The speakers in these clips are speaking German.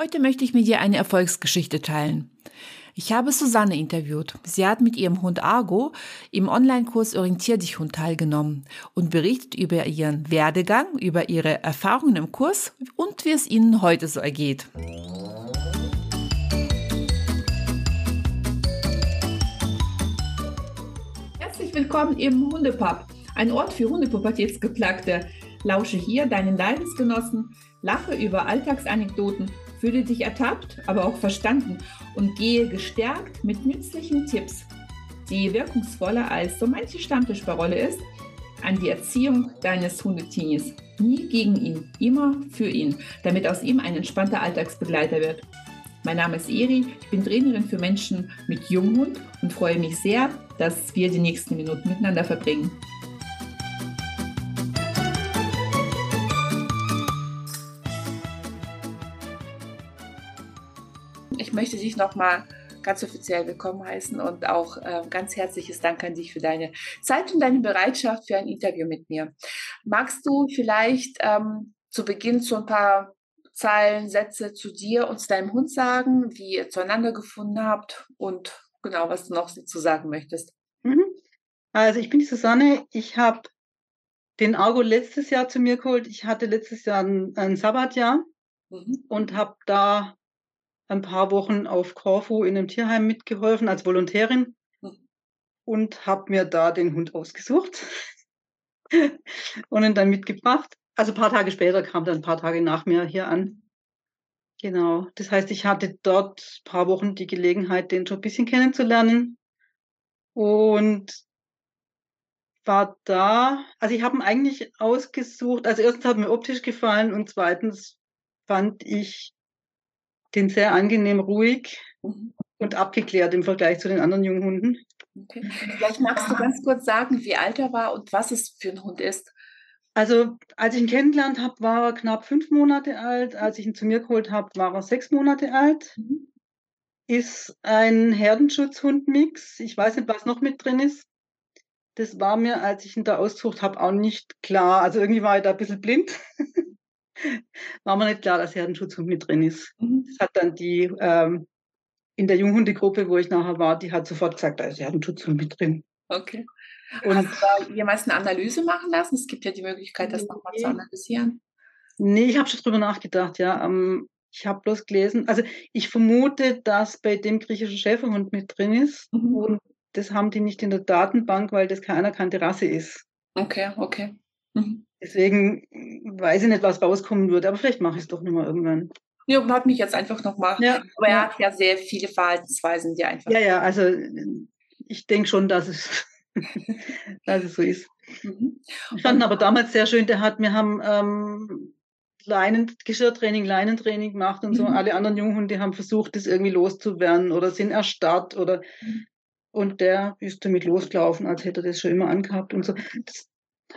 Heute möchte ich mit dir eine Erfolgsgeschichte teilen. Ich habe Susanne interviewt. Sie hat mit ihrem Hund Argo im Online-Kurs Orientier dich Hund teilgenommen und berichtet über ihren Werdegang, über ihre Erfahrungen im Kurs und wie es ihnen heute so ergeht. Herzlich willkommen im Hundepub, ein Ort für Hundepubertätsgeplagte. Lausche hier deinen Leidensgenossen, lache über Alltagsanekdoten Fühle dich ertappt, aber auch verstanden und gehe gestärkt mit nützlichen Tipps, die wirkungsvoller als so manche Stammtischparole ist, an die Erziehung deines Hundetinis. Nie gegen ihn, immer für ihn, damit aus ihm ein entspannter Alltagsbegleiter wird. Mein Name ist Eri, ich bin Trainerin für Menschen mit Junghund und freue mich sehr, dass wir die nächsten Minuten miteinander verbringen. Möchte dich nochmal ganz offiziell willkommen heißen und auch äh, ganz herzliches Dank an dich für deine Zeit und deine Bereitschaft für ein Interview mit mir. Magst du vielleicht ähm, zu Beginn so ein paar Zeilen, Sätze zu dir und zu deinem Hund sagen, wie ihr zueinander gefunden habt und genau, was du noch dazu sagen möchtest? Mhm. Also ich bin die Susanne, ich habe den Argo letztes Jahr zu mir geholt. Ich hatte letztes Jahr ein, ein Sabbatjahr mhm. und habe da ein paar Wochen auf Korfu in einem Tierheim mitgeholfen als Volontärin hm. und habe mir da den Hund ausgesucht und ihn dann mitgebracht. Also ein paar Tage später kam dann ein paar Tage nach mir hier an. Genau. Das heißt, ich hatte dort ein paar Wochen die Gelegenheit, den schon ein bisschen kennenzulernen und war da. Also ich habe ihn eigentlich ausgesucht. Also erstens hat mir optisch gefallen und zweitens fand ich den sehr angenehm ruhig mhm. und abgeklärt im Vergleich zu den anderen jungen Hunden. Okay. Vielleicht magst du ganz kurz sagen, wie alt er war und was es für ein Hund ist. Also, als ich ihn kennengelernt habe, war er knapp fünf Monate alt. Als ich ihn zu mir geholt habe, war er sechs Monate alt. Mhm. Ist ein Herdenschutzhund-Mix. Ich weiß nicht, was noch mit drin ist. Das war mir, als ich ihn da ausgesucht habe, auch nicht klar. Also irgendwie war ich da ein bisschen blind. war mir nicht klar, dass Herdenschutzhund mit drin ist. Mhm. Das hat dann die ähm, in der Junghundegruppe, wo ich nachher war, die hat sofort gesagt, da ist Herdenschutzhund mit drin. Okay. Und Hast du da jemals eine Analyse machen lassen? Es gibt ja die Möglichkeit, das nee. nochmal zu analysieren. Nee, ich habe schon drüber nachgedacht, ja. Ähm, ich habe bloß gelesen, also ich vermute, dass bei dem griechischen Schäferhund mit drin ist. Mhm. Und das haben die nicht in der Datenbank, weil das keine anerkannte Rasse ist. Okay, okay. Mhm. Deswegen weiß ich nicht, was rauskommen würde, aber vielleicht mache ich es doch nochmal irgendwann. Ja, hat mich jetzt einfach nochmal. Ja, aber er ja. hat ja sehr viele Verhaltensweisen, die einfach. Ja, ja, also ich denke schon, dass es, dass es so ist. Mhm. Ich fand aber damals sehr schön, der hat, wir haben ähm, Leinen, Geschirrtraining, Leinentraining gemacht und so. Mhm. Alle anderen Junghunde haben versucht, das irgendwie loszuwerden oder sind erstarrt oder mhm. und der ist damit losgelaufen, als hätte er das schon immer angehabt und so. Das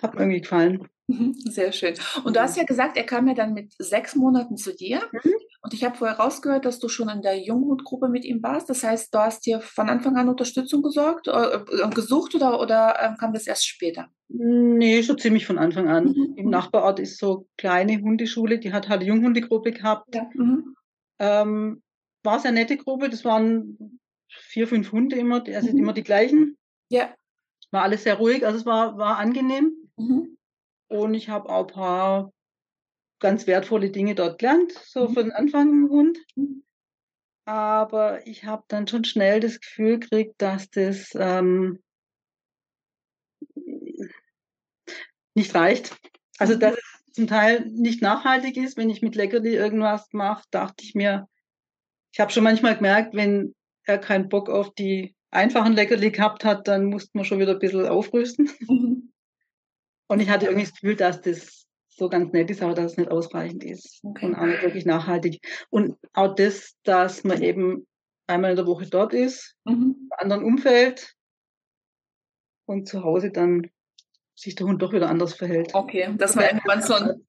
hat mir irgendwie gefallen. Sehr schön. Und du hast ja gesagt, er kam ja dann mit sechs Monaten zu dir. Mhm. Und ich habe vorher rausgehört, dass du schon in der Junghundgruppe mit ihm warst. Das heißt, du hast dir von Anfang an Unterstützung gesorgt, äh, äh gesucht oder, oder äh, kam das erst später? Nee, schon ziemlich von Anfang an. Mhm. Im Nachbarort ist so eine kleine Hundeschule, die hat halt eine Junghundegruppe gehabt. Ja. Mhm. Ähm, war sehr nette Gruppe, das waren vier, fünf Hunde immer, also mhm. immer die gleichen. Ja. War alles sehr ruhig, also es war, war angenehm. Mhm. Und ich habe auch ein paar ganz wertvolle Dinge dort gelernt, so mhm. von Anfang an Hund. Mhm. Aber ich habe dann schon schnell das Gefühl gekriegt, dass das ähm, nicht reicht. Also dass es zum Teil nicht nachhaltig ist, wenn ich mit Leckerli irgendwas mache, dachte ich mir, ich habe schon manchmal gemerkt, wenn er keinen Bock auf die einfachen Leckerli gehabt hat, dann musste man schon wieder ein bisschen aufrüsten. Mhm. Und ich hatte irgendwie das Gefühl, dass das so ganz nett ist, aber dass es nicht ausreichend ist okay. und auch nicht wirklich nachhaltig. Und auch das, dass man eben einmal in der Woche dort ist, mhm. im anderen Umfeld und zu Hause dann sich der Hund doch wieder anders verhält. Okay, dass man irgendwann so ein,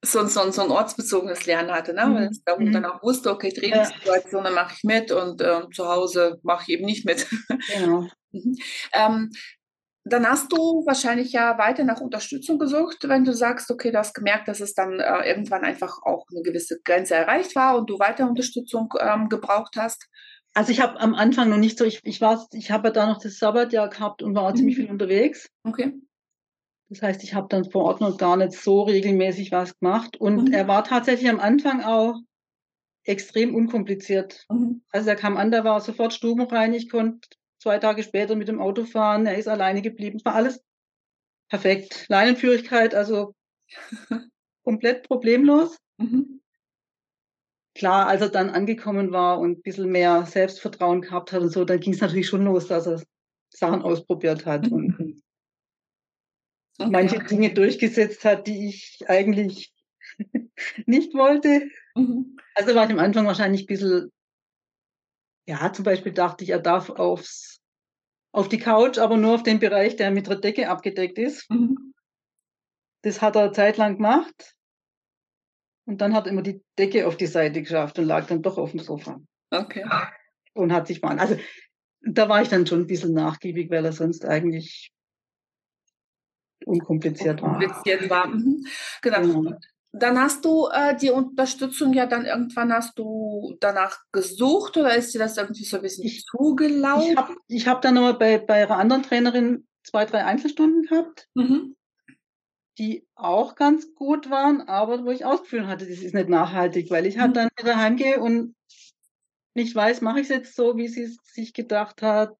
so, so, so ein ortsbezogenes Lernen hatte, ne? Mhm. Wenn der Hund dann auch wusste, okay, Trainingssituationen mache ich mit und äh, zu Hause mache ich eben nicht mit. Genau. mhm. ähm, dann hast du wahrscheinlich ja weiter nach Unterstützung gesucht, wenn du sagst, okay, du hast gemerkt, dass es dann äh, irgendwann einfach auch eine gewisse Grenze erreicht war und du weiter Unterstützung ähm, gebraucht hast. Also ich habe am Anfang noch nicht so, ich, ich war, ich habe ja da noch das Sabbatjahr gehabt und war mhm. ziemlich viel unterwegs. Okay. Das heißt, ich habe dann vor Ort noch gar nicht so regelmäßig was gemacht. Und mhm. er war tatsächlich am Anfang auch extrem unkompliziert. Mhm. Also er kam an, der war sofort stubenrein, ich konnte zwei Tage später mit dem Auto fahren, er ist alleine geblieben. War alles perfekt. Leinenführigkeit, also komplett problemlos. Mhm. Klar, als er dann angekommen war und ein bisschen mehr Selbstvertrauen gehabt hat und so, dann ging es natürlich schon los, dass er Sachen ausprobiert hat mhm. und okay. manche Dinge durchgesetzt hat, die ich eigentlich nicht wollte. Mhm. Also war ich am Anfang wahrscheinlich ein bisschen, ja, zum Beispiel dachte ich, er darf aufs, auf die Couch, aber nur auf den Bereich, der mit der Decke abgedeckt ist. Mhm. Das hat er zeitlang gemacht. Und dann hat er immer die Decke auf die Seite geschafft und lag dann doch auf dem Sofa. Okay. Und hat sich mal, also da war ich dann schon ein bisschen nachgiebig, weil er sonst eigentlich unkompliziert war. Unkompliziert war. Mhm. Genau. genau. Dann hast du äh, die Unterstützung ja dann irgendwann hast du danach gesucht oder ist dir das irgendwie so ein bisschen ich, zugelaufen? Ich habe ich hab dann nochmal bei, bei einer anderen Trainerin zwei, drei Einzelstunden gehabt, mhm. die auch ganz gut waren, aber wo ich ausgeführt hatte, das ist nicht nachhaltig, weil ich halt mhm. dann wieder heimgehe und nicht weiß, mache ich es jetzt so, wie sie es sich gedacht hat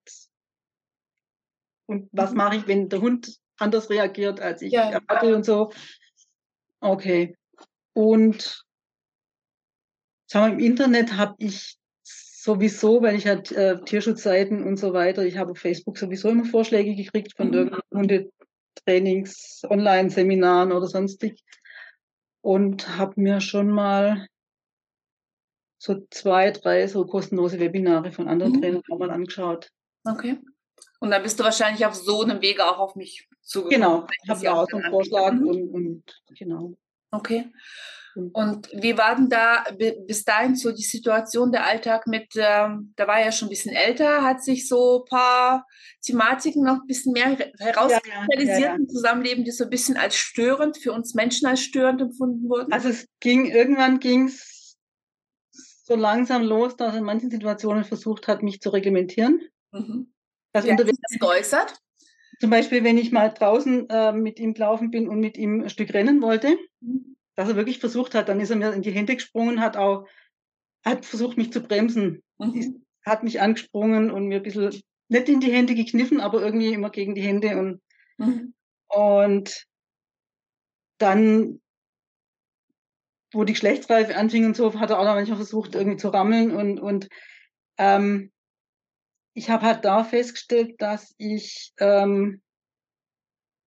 und was mhm. mache ich, wenn der Hund anders reagiert, als ich ja. erwarte und so. Okay. Und sagen wir, im Internet habe ich sowieso, weil ich halt äh, Tierschutzseiten und so weiter, ich habe auf Facebook sowieso immer Vorschläge gekriegt von mhm. irgendwelchen Hundetrainings, Online-Seminaren oder sonstig und habe mir schon mal so zwei, drei so kostenlose Webinare von anderen mhm. Trainern mal angeschaut. Okay. Und dann bist du wahrscheinlich auf so einem Wege auch auf mich zugekommen. Genau, ich habe ja auch so einen Vorschlag mhm. und, und genau. Okay. Und wie war denn da bis dahin so die Situation, der Alltag mit, ähm, da war ja schon ein bisschen älter, hat sich so ein paar Thematiken noch ein bisschen mehr herauskristallisiert ja, ja, ja, im Zusammenleben, die so ein bisschen als störend, für uns Menschen als störend empfunden wurden? Also es ging, irgendwann ging es so langsam los, dass er in manchen Situationen versucht hat, mich zu reglementieren. Mhm. Also Wie hat sich das geäußert? Zum Beispiel, wenn ich mal draußen äh, mit ihm gelaufen bin und mit ihm ein Stück rennen wollte, dass er wirklich versucht hat, dann ist er mir in die Hände gesprungen, hat auch hat versucht, mich zu bremsen. Mhm. Hat mich angesprungen und mir ein bisschen nicht in die Hände gekniffen, aber irgendwie immer gegen die Hände und, mhm. und dann, wo die Geschlechtsreife anfing und so, hat er auch noch manchmal versucht, irgendwie zu rammeln und, und ähm, ich habe halt da festgestellt, dass ich ähm,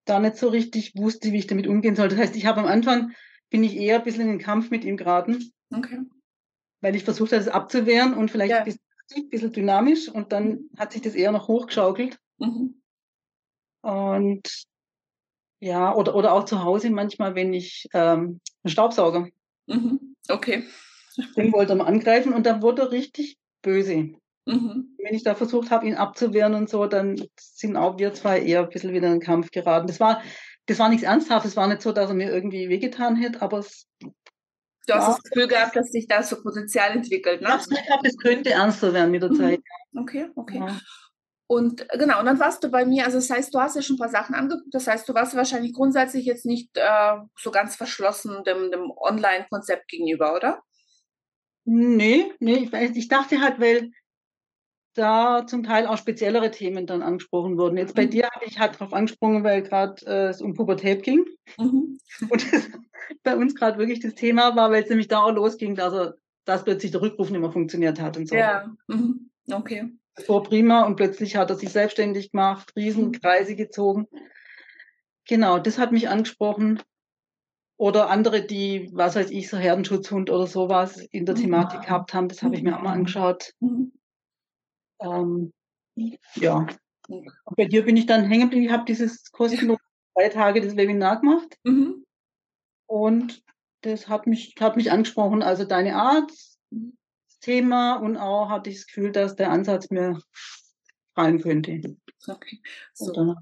da nicht so richtig wusste, wie ich damit umgehen soll. Das heißt, ich habe am Anfang, bin ich eher ein bisschen in den Kampf mit ihm geraten. Okay. Weil ich versucht habe, das abzuwehren und vielleicht ja. ein, bisschen, ein bisschen dynamisch und dann hat sich das eher noch hochgeschaukelt. Mhm. Und ja, oder, oder auch zu Hause manchmal, wenn ich ähm, einen Staubsauger. Mhm. Okay. Den wollte er mal angreifen und dann wurde er richtig böse. Mhm. Wenn ich da versucht habe, ihn abzuwehren und so, dann sind auch wir zwei eher ein bisschen wieder in den Kampf geraten. Das war, das war nichts Ernsthaftes, es war nicht so, dass er mir irgendwie wehgetan hätte, aber es. Du hast das Gefühl gehabt, dass sich da so Potenzial entwickelt, ne? Ich habe es könnte ernster werden mit der mhm. Zeit. Okay, okay. Ja. Und genau, und dann warst du bei mir, also das heißt, du hast ja schon ein paar Sachen angeguckt, das heißt, du warst wahrscheinlich grundsätzlich jetzt nicht äh, so ganz verschlossen dem, dem Online-Konzept gegenüber, oder? Nee, nee, ich, ich dachte halt, weil da zum Teil auch speziellere Themen dann angesprochen wurden. Jetzt bei mhm. dir habe ich halt darauf angesprochen, weil gerade äh, es um Pubertät ging. Mhm. Und das bei uns gerade wirklich das Thema war, weil es nämlich da auch losging, dass er, dass plötzlich der Rückruf nicht mehr funktioniert hat und so. Ja, mhm. okay. Das war prima und plötzlich hat er sich selbstständig gemacht, Riesenkreise mhm. gezogen. Genau, das hat mich angesprochen. Oder andere, die, was weiß ich, so Herdenschutzhund oder sowas in der mhm. Thematik gehabt haben, das habe ich mir auch mal angeschaut. Mhm. Ähm, ja. Und bei dir bin ich dann hängen geblieben. Ich habe dieses kostenlose drei Tage das Webinar gemacht. Mhm. Und das hat mich, hat mich angesprochen. Also deine Art, das Thema und auch hatte ich das Gefühl, dass der Ansatz mir fallen könnte. Okay. So.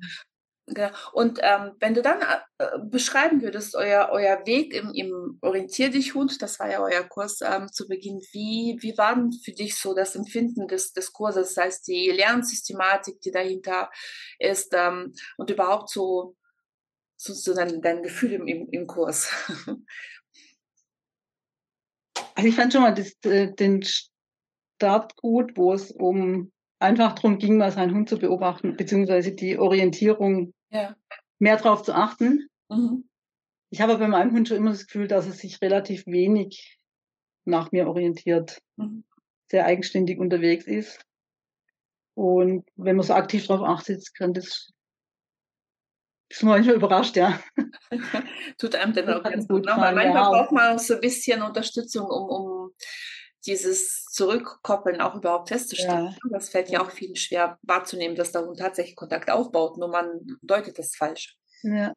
Genau. Und ähm, wenn du dann äh, beschreiben würdest, euer, euer Weg im, im Orientier dich Hund, das war ja euer Kurs ähm, zu Beginn, wie, wie war denn für dich so das Empfinden des, des Kurses, das heißt die Lernsystematik, die dahinter ist ähm, und überhaupt so, so, so dein, dein Gefühl im, im, im Kurs? Also ich fand schon mal das, äh, den Start gut, wo es um einfach darum ging, mal seinen Hund zu beobachten, beziehungsweise die Orientierung ja. mehr darauf zu achten. Mhm. Ich habe bei meinem Hund schon immer das Gefühl, dass er sich relativ wenig nach mir orientiert, mhm. sehr eigenständig unterwegs ist. Und wenn man so aktiv darauf achtet, kann das ist manchmal überrascht, ja. Tut einem dann auch ganz gut. Ne? Manchmal ja. braucht man so ein bisschen Unterstützung, um, um dieses Zurückkoppeln auch überhaupt festzustellen. Ja. Das fällt ja auch vielen schwer wahrzunehmen, dass der Hund tatsächlich Kontakt aufbaut, nur man deutet das falsch. Ja.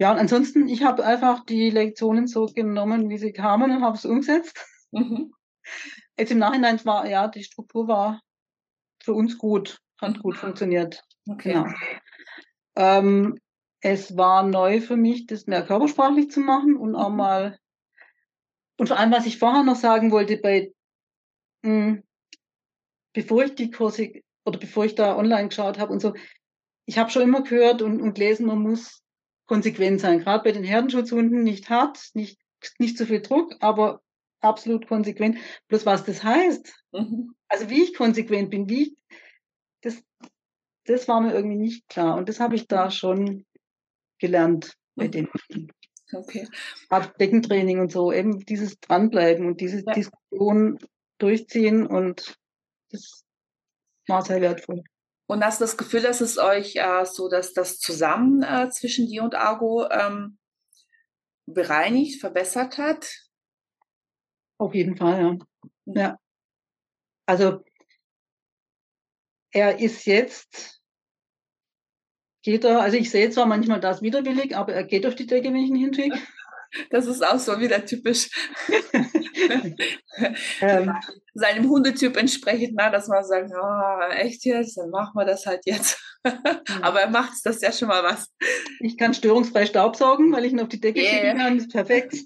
Ja, und ansonsten, ich habe einfach die Lektionen so genommen, wie sie kamen und habe es umgesetzt. Mhm. Jetzt im Nachhinein war, ja, die Struktur war für uns gut, hat gut funktioniert. Okay. Genau. Ähm, es war neu für mich, das mehr körpersprachlich zu machen und auch mhm. mal und vor allem, was ich vorher noch sagen wollte, bei, mh, hm, bevor ich die Kurse oder bevor ich da online geschaut habe und so, ich habe schon immer gehört und, und gelesen, man muss konsequent sein. Gerade bei den Herdenschutzhunden nicht hart, nicht, nicht zu viel Druck, aber absolut konsequent. Bloß was das heißt, mhm. also wie ich konsequent bin, wie ich, das, das war mir irgendwie nicht klar. Und das habe ich da schon gelernt bei mhm. dem. Okay. Gerade Beckentraining und so, eben dieses Dranbleiben und diese ja. Diskussion durchziehen und das war sehr wertvoll. Und hast du das Gefühl, dass es euch äh, so, dass das zusammen äh, zwischen dir und Argo ähm, bereinigt, verbessert hat? Auf jeden Fall, ja. Mhm. Ja. Also er ist jetzt geht er, also ich sehe zwar manchmal das widerwillig, aber er geht auf die Decke, wenn ich ihn hinschicke. Das ist auch so wieder typisch ähm, seinem Hundetyp entsprechend, na, dass man sagt, oh, echt jetzt, dann machen wir das halt jetzt. aber er macht das ja schon mal was. Ich kann störungsfrei Staubsaugen, weil ich ihn auf die Decke yeah. schicken kann, das ist perfekt.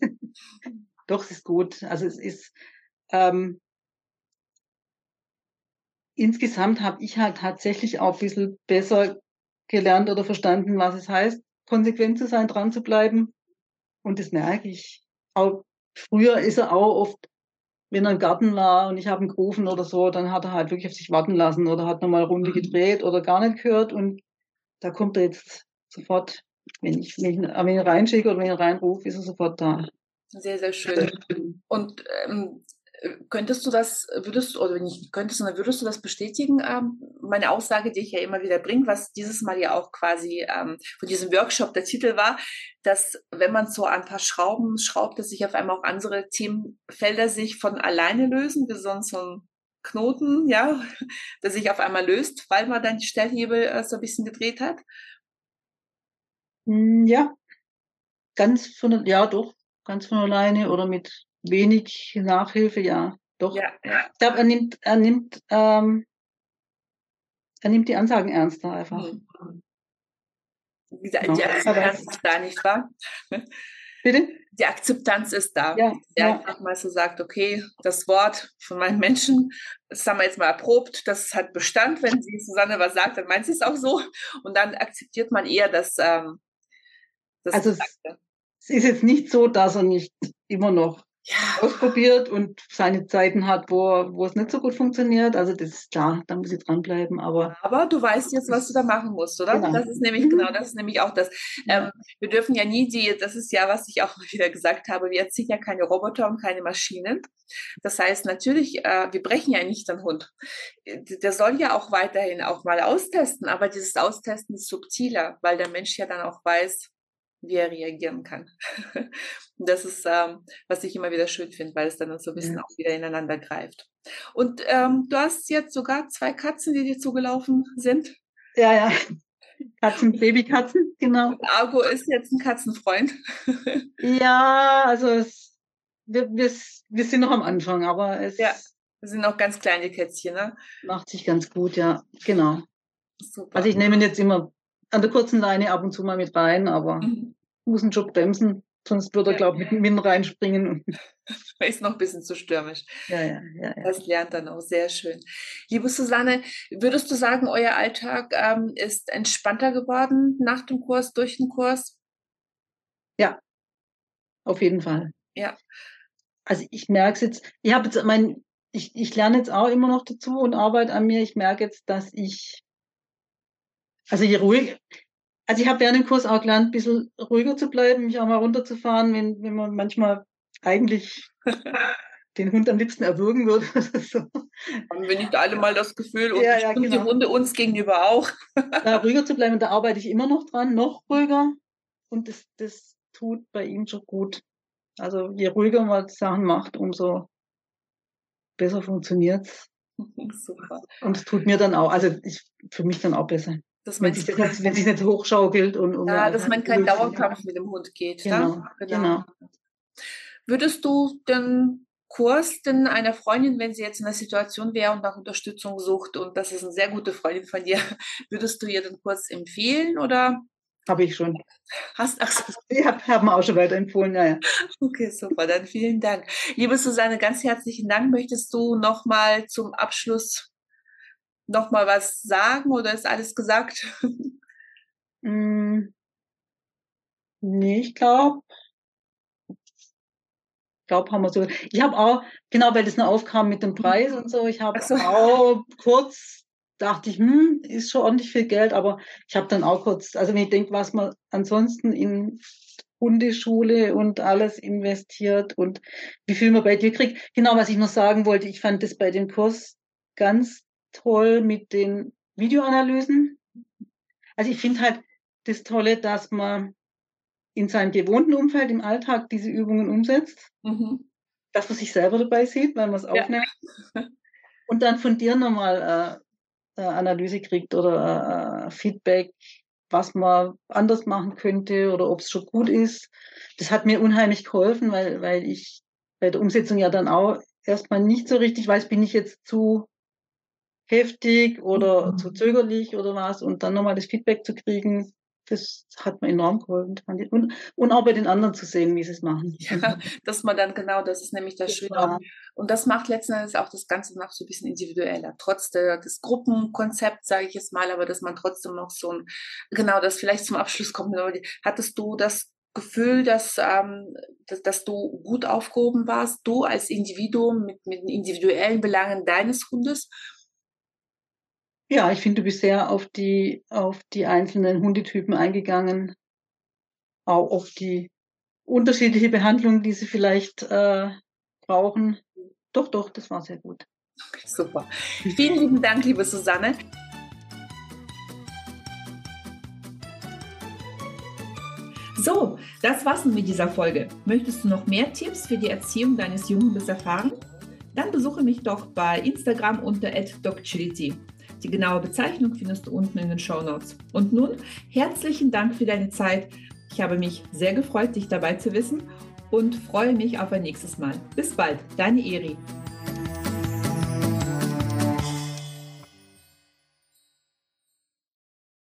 Doch, es ist gut. Also es ist ähm, insgesamt habe ich halt tatsächlich auch ein bisschen besser gelernt oder verstanden, was es heißt, konsequent zu sein, dran zu bleiben. Und das merke ich. Auch früher ist er auch oft, wenn er im Garten war und ich habe ihn gerufen oder so, dann hat er halt wirklich auf sich warten lassen oder hat nochmal Runde mhm. gedreht oder gar nicht gehört. Und da kommt er jetzt sofort, wenn ich, wenn ich ihn reinschicke oder wenn ich ihn reinrufe, ist er sofort da. Sehr, sehr schön. Und ähm, Könntest du das, würdest du, oder nicht könntest, sondern würdest du das bestätigen, ähm, meine Aussage, die ich ja immer wieder bringe, was dieses Mal ja auch quasi ähm, von diesem Workshop der Titel war, dass wenn man so ein paar Schrauben schraubt, dass sich auf einmal auch andere Themenfelder sich von alleine lösen, wie so ein Knoten, ja, der sich auf einmal löst, weil man dann die Stellhebel äh, so ein bisschen gedreht hat? Hm, ja, ganz von, ja doch, ganz von alleine oder mit wenig Nachhilfe, ja, doch. Ja. Ich glaube, er nimmt, er nimmt, ähm, er nimmt die Ansagen ernster einfach. Mhm. Die, die genau. Akzeptanz ist da, nicht wahr? Bitte? Die Akzeptanz ist da. Ja, der ja. einfach mal so sagt, okay, das Wort von meinen Menschen, das haben wir jetzt mal erprobt, das hat Bestand. Wenn sie Susanne was sagt, dann meint sie es auch so. Und dann akzeptiert man eher das. Ähm, das also es, es ist jetzt nicht so, dass er nicht immer noch ja. ausprobiert und seine Zeiten hat, wo, wo es nicht so gut funktioniert. Also das ist klar, da muss ich dranbleiben. Aber, aber du weißt jetzt, was du da machen musst, oder? Genau. Das ist nämlich mhm. genau, das ist nämlich auch das. Ähm, wir dürfen ja nie die, das ist ja, was ich auch wieder gesagt habe, wir erziehen ja keine Roboter und keine Maschinen. Das heißt natürlich, äh, wir brechen ja nicht den Hund. Der soll ja auch weiterhin auch mal austesten, aber dieses Austesten ist subtiler, weil der Mensch ja dann auch weiß, wie er reagieren kann. Das ist, ähm, was ich immer wieder schön finde, weil es dann so ein bisschen ja. auch wieder ineinander greift. Und ähm, du hast jetzt sogar zwei Katzen, die dir zugelaufen sind. Ja, ja. Katzen, Babykatzen, genau. Und Argo ist jetzt ein Katzenfreund. ja, also es, wir, wir, wir sind noch am Anfang, aber es ja, wir sind noch ganz kleine Kätzchen, ne? Macht sich ganz gut, ja, genau. Super. Also ich nehme ihn jetzt immer an der kurzen Leine ab und zu mal mit rein, aber mhm. muss einen Job bremsen, sonst würde er, glaube ich, mit, mit reinspringen. Ist noch ein bisschen zu stürmisch. Ja, ja, ja, ja. Das lernt dann auch sehr schön. Liebe Susanne, würdest du sagen, euer Alltag ähm, ist entspannter geworden nach dem Kurs, durch den Kurs? Ja, auf jeden Fall. Ja. Also ich merke es jetzt, ich habe jetzt mein, ich, ich lerne jetzt auch immer noch dazu und arbeite an mir. Ich merke jetzt, dass ich also je ruhig, also ich habe während dem Kurs auch gelernt, ein bisschen ruhiger zu bleiben, mich auch mal runterzufahren, wenn, wenn man manchmal eigentlich den Hund am liebsten erwürgen würde. so. Haben wir nicht alle mal das Gefühl und, ja, ja, genau. die Hunde uns gegenüber auch. da ruhiger zu bleiben, da arbeite ich immer noch dran, noch ruhiger. Und das, das tut bei ihm schon gut. Also je ruhiger man Sachen macht, umso besser funktioniert's. Super. Und es tut mir dann auch, also ich, für mich dann auch besser. Dass wenn, sich das nicht, wenn sich nicht hochschaukelt und, und ja, dass man kein Dauerkampf mit dem Hund geht. Genau, genau. genau. Würdest du den Kurs denn einer Freundin, wenn sie jetzt in der Situation wäre und nach Unterstützung sucht und das ist eine sehr gute Freundin von dir, würdest du ihr den Kurs empfehlen oder? Habe ich schon. Hast, ach so. Ich habe hab mir auch schon weiterempfohlen, ja, ja. Okay, super, dann vielen Dank. Liebe Susanne, ganz herzlichen Dank. Möchtest du nochmal zum Abschluss noch mal was sagen oder ist alles gesagt? Mm, nee, ich glaube, ich glaube, haben wir so. Ich habe auch, genau, weil das noch aufkam mit dem Preis und so, ich habe so. auch kurz dachte ich, hm, ist schon ordentlich viel Geld, aber ich habe dann auch kurz, also wenn ich denke, was man ansonsten in Hundeschule und alles investiert und wie viel man bei dir kriegt. Genau, was ich noch sagen wollte, ich fand das bei dem Kurs ganz toll mit den Videoanalysen. Also ich finde halt das Tolle, dass man in seinem gewohnten Umfeld im Alltag diese Übungen umsetzt, mhm. dass man sich selber dabei sieht, weil man es aufnimmt ja. und dann von dir nochmal äh, äh, Analyse kriegt oder äh, Feedback, was man anders machen könnte oder ob es schon gut ist. Das hat mir unheimlich geholfen, weil, weil ich bei der Umsetzung ja dann auch erstmal nicht so richtig weiß, bin ich jetzt zu heftig oder mhm. zu zögerlich oder was und dann nochmal das Feedback zu kriegen, das hat mir enorm geholfen. Und, und auch bei den anderen zu sehen, wie sie es machen. Ja, dass man dann genau, das ist nämlich das, das Schöne. War. Und das macht letzten Endes auch das Ganze noch so ein bisschen individueller. Trotz der, des Gruppenkonzepts, sage ich jetzt mal, aber dass man trotzdem noch so ein, genau, das vielleicht zum Abschluss kommt. Hattest du das Gefühl, dass, ähm, dass, dass, du gut aufgehoben warst, du als Individuum mit, mit den individuellen Belangen deines Hundes ja, ich finde, du bist sehr auf die, auf die einzelnen Hundetypen eingegangen, auch auf die unterschiedliche Behandlung, die sie vielleicht äh, brauchen. Doch, doch, das war sehr gut. Super. Vielen lieben Dank, liebe Susanne. So, das war's mit dieser Folge. Möchtest du noch mehr Tipps für die Erziehung deines Jungen erfahren? Dann besuche mich doch bei Instagram unter @docchility. Die genaue Bezeichnung findest du unten in den Show Notes. Und nun herzlichen Dank für deine Zeit. Ich habe mich sehr gefreut, dich dabei zu wissen und freue mich auf ein nächstes Mal. Bis bald, deine Eri.